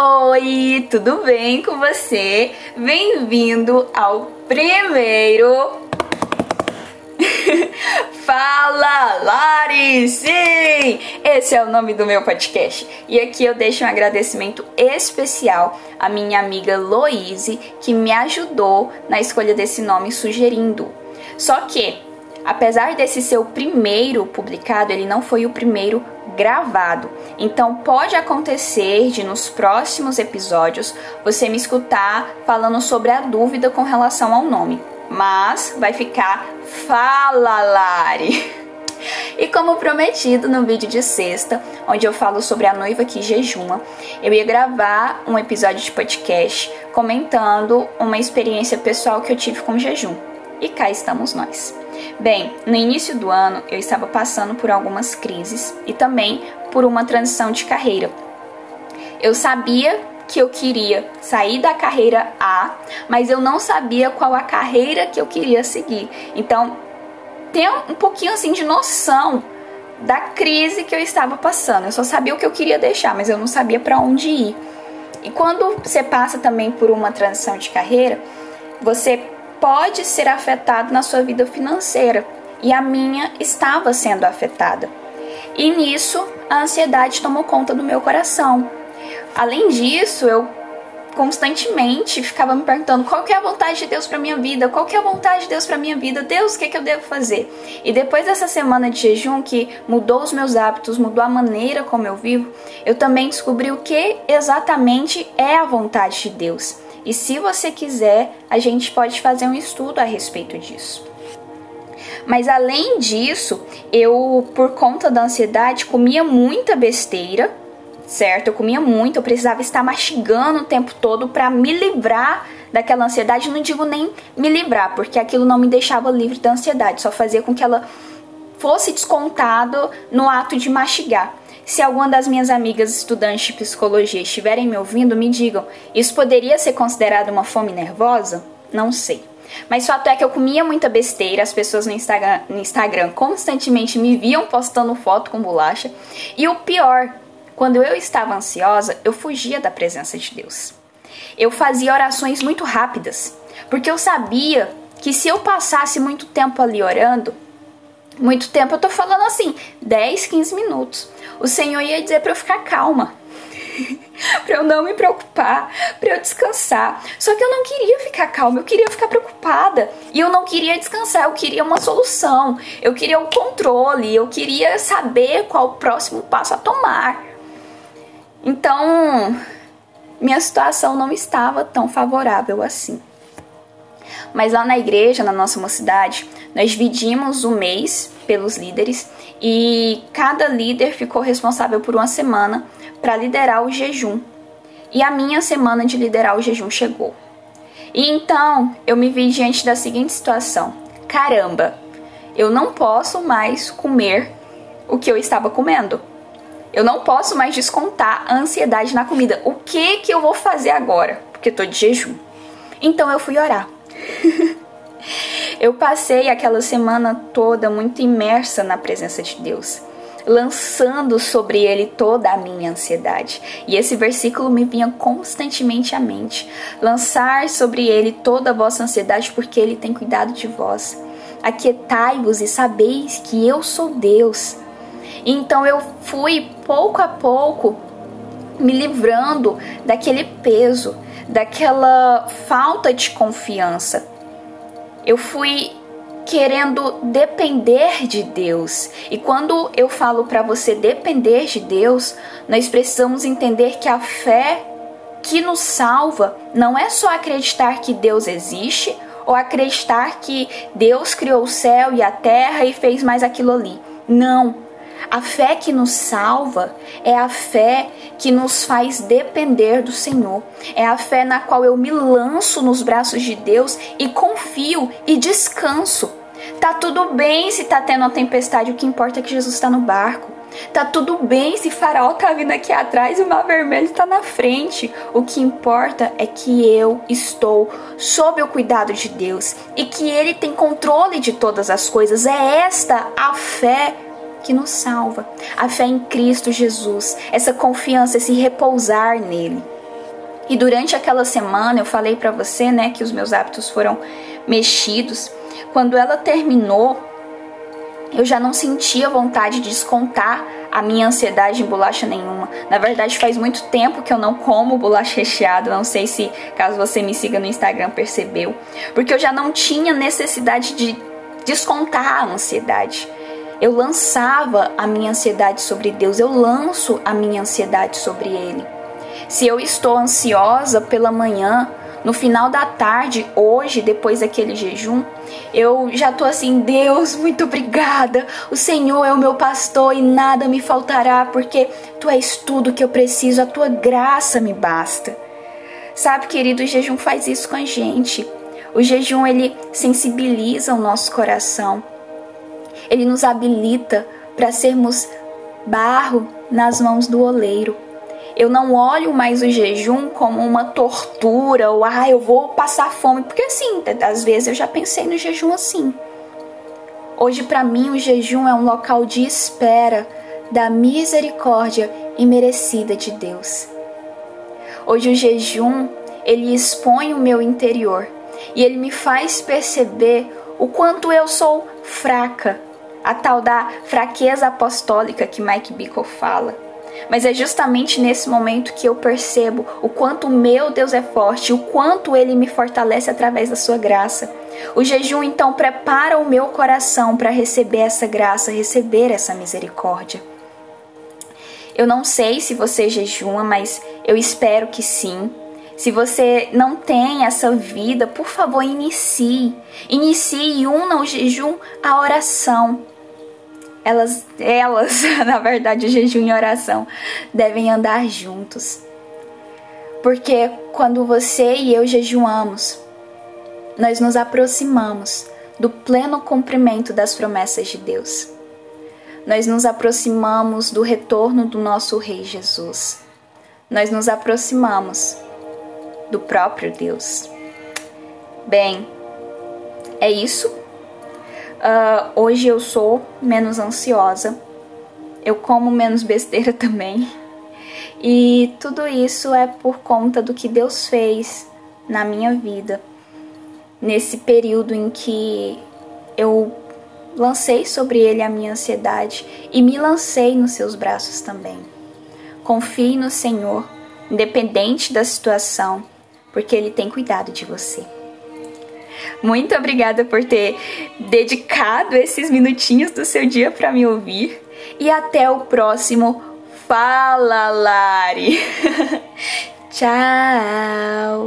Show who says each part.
Speaker 1: Oi, tudo bem com você? Bem-vindo ao primeiro Fala Lari! Sim! Esse é o nome do meu podcast. E aqui eu deixo um agradecimento especial à minha amiga Loise, que me ajudou na escolha desse nome sugerindo. Só que, apesar desse ser o primeiro publicado, ele não foi o primeiro gravado. Então pode acontecer de nos próximos episódios você me escutar falando sobre a dúvida com relação ao nome, mas vai ficar Fala Lari. E como prometido no vídeo de sexta, onde eu falo sobre a noiva que jejuma, eu ia gravar um episódio de podcast comentando uma experiência pessoal que eu tive com jejum. E cá estamos nós. Bem, no início do ano eu estava passando por algumas crises e também por uma transição de carreira. Eu sabia que eu queria sair da carreira A, mas eu não sabia qual a carreira que eu queria seguir. Então, tem um pouquinho assim de noção da crise que eu estava passando. Eu só sabia o que eu queria deixar, mas eu não sabia para onde ir. E quando você passa também por uma transição de carreira, você pode ser afetado na sua vida financeira. E a minha estava sendo afetada. E nisso, a ansiedade tomou conta do meu coração. Além disso, eu constantemente ficava me perguntando qual que é a vontade de Deus para minha vida, qual que é a vontade de Deus para minha vida, Deus, o que, é que eu devo fazer? E depois dessa semana de jejum que mudou os meus hábitos, mudou a maneira como eu vivo, eu também descobri o que exatamente é a vontade de Deus. E se você quiser, a gente pode fazer um estudo a respeito disso. Mas além disso, eu, por conta da ansiedade, comia muita besteira, certo? Eu comia muito, eu precisava estar mastigando o tempo todo para me livrar daquela ansiedade. Não digo nem me livrar, porque aquilo não me deixava livre da ansiedade, só fazia com que ela fosse descontado no ato de mastigar. Se alguma das minhas amigas estudantes de psicologia estiverem me ouvindo, me digam: isso poderia ser considerado uma fome nervosa? Não sei. Mas fato é que eu comia muita besteira, as pessoas no Instagram, no Instagram constantemente me viam postando foto com bolacha. E o pior, quando eu estava ansiosa, eu fugia da presença de Deus. Eu fazia orações muito rápidas, porque eu sabia que se eu passasse muito tempo ali orando, muito tempo, eu tô falando assim, 10, 15 minutos. O Senhor ia dizer para eu ficar calma. para eu não me preocupar, para eu descansar. Só que eu não queria ficar calma, eu queria ficar preocupada. E eu não queria descansar, eu queria uma solução. Eu queria o um controle, eu queria saber qual o próximo passo a tomar. Então, minha situação não estava tão favorável assim. Mas lá na igreja, na nossa mocidade, nós dividimos o mês pelos líderes e cada líder ficou responsável por uma semana para liderar o jejum. E a minha semana de liderar o jejum chegou. E então eu me vi diante da seguinte situação: caramba, eu não posso mais comer o que eu estava comendo. Eu não posso mais descontar a ansiedade na comida. O que que eu vou fazer agora? Porque estou de jejum. Então eu fui orar. eu passei aquela semana toda muito imersa na presença de Deus, lançando sobre ele toda a minha ansiedade. E esse versículo me vinha constantemente à mente: lançar sobre ele toda a vossa ansiedade, porque ele tem cuidado de vós. Aquietai-vos e sabeis que eu sou Deus. Então eu fui pouco a pouco me livrando daquele peso, daquela falta de confiança. Eu fui querendo depender de Deus. E quando eu falo para você depender de Deus, nós precisamos entender que a fé que nos salva não é só acreditar que Deus existe ou acreditar que Deus criou o céu e a terra e fez mais aquilo ali. Não. A fé que nos salva é a fé que nos faz depender do Senhor. É a fé na qual eu me lanço nos braços de Deus e confio e descanso. Tá tudo bem se tá tendo uma tempestade, o que importa é que Jesus está no barco. Tá tudo bem se farol tá vindo aqui atrás e o mar vermelho está na frente. O que importa é que eu estou sob o cuidado de Deus e que Ele tem controle de todas as coisas. É esta a fé que nos salva. A fé em Cristo Jesus, essa confiança, esse repousar nele. E durante aquela semana eu falei para você, né, que os meus hábitos foram mexidos. Quando ela terminou, eu já não sentia vontade de descontar a minha ansiedade em bolacha nenhuma. Na verdade, faz muito tempo que eu não como bolacha recheada. Não sei se, caso você me siga no Instagram, percebeu. Porque eu já não tinha necessidade de descontar a ansiedade. Eu lançava a minha ansiedade sobre Deus, eu lanço a minha ansiedade sobre Ele. Se eu estou ansiosa pela manhã, no final da tarde, hoje, depois daquele jejum, eu já tô assim, Deus, muito obrigada. O Senhor é o meu pastor e nada me faltará, porque tu és tudo que eu preciso, a tua graça me basta. Sabe, querido, o jejum faz isso com a gente. O jejum ele sensibiliza o nosso coração. Ele nos habilita para sermos barro nas mãos do oleiro. Eu não olho mais o jejum como uma tortura ou ah, eu vou passar fome, porque assim, às vezes eu já pensei no jejum assim. Hoje para mim o jejum é um local de espera da misericórdia imerecida de Deus. Hoje o jejum, ele expõe o meu interior e ele me faz perceber o quanto eu sou fraca, a tal da fraqueza apostólica que Mike Bickle fala. Mas é justamente nesse momento que eu percebo o quanto meu Deus é forte, o quanto ele me fortalece através da sua graça. O jejum então prepara o meu coração para receber essa graça, receber essa misericórdia. Eu não sei se você jejuma, mas eu espero que sim. Se você não tem essa vida, por favor, inicie. Inicie e una o jejum à oração elas, elas, na verdade, o jejum e oração devem andar juntos. Porque quando você e eu jejuamos, nós nos aproximamos do pleno cumprimento das promessas de Deus. Nós nos aproximamos do retorno do nosso Rei Jesus. Nós nos aproximamos do próprio Deus. Bem, é isso Uh, hoje eu sou menos ansiosa, eu como menos besteira também. E tudo isso é por conta do que Deus fez na minha vida, nesse período em que eu lancei sobre Ele a minha ansiedade e me lancei nos seus braços também. Confie no Senhor, independente da situação, porque Ele tem cuidado de você. Muito obrigada por ter dedicado esses minutinhos do seu dia para me ouvir. E até o próximo Fala Lari. Tchau.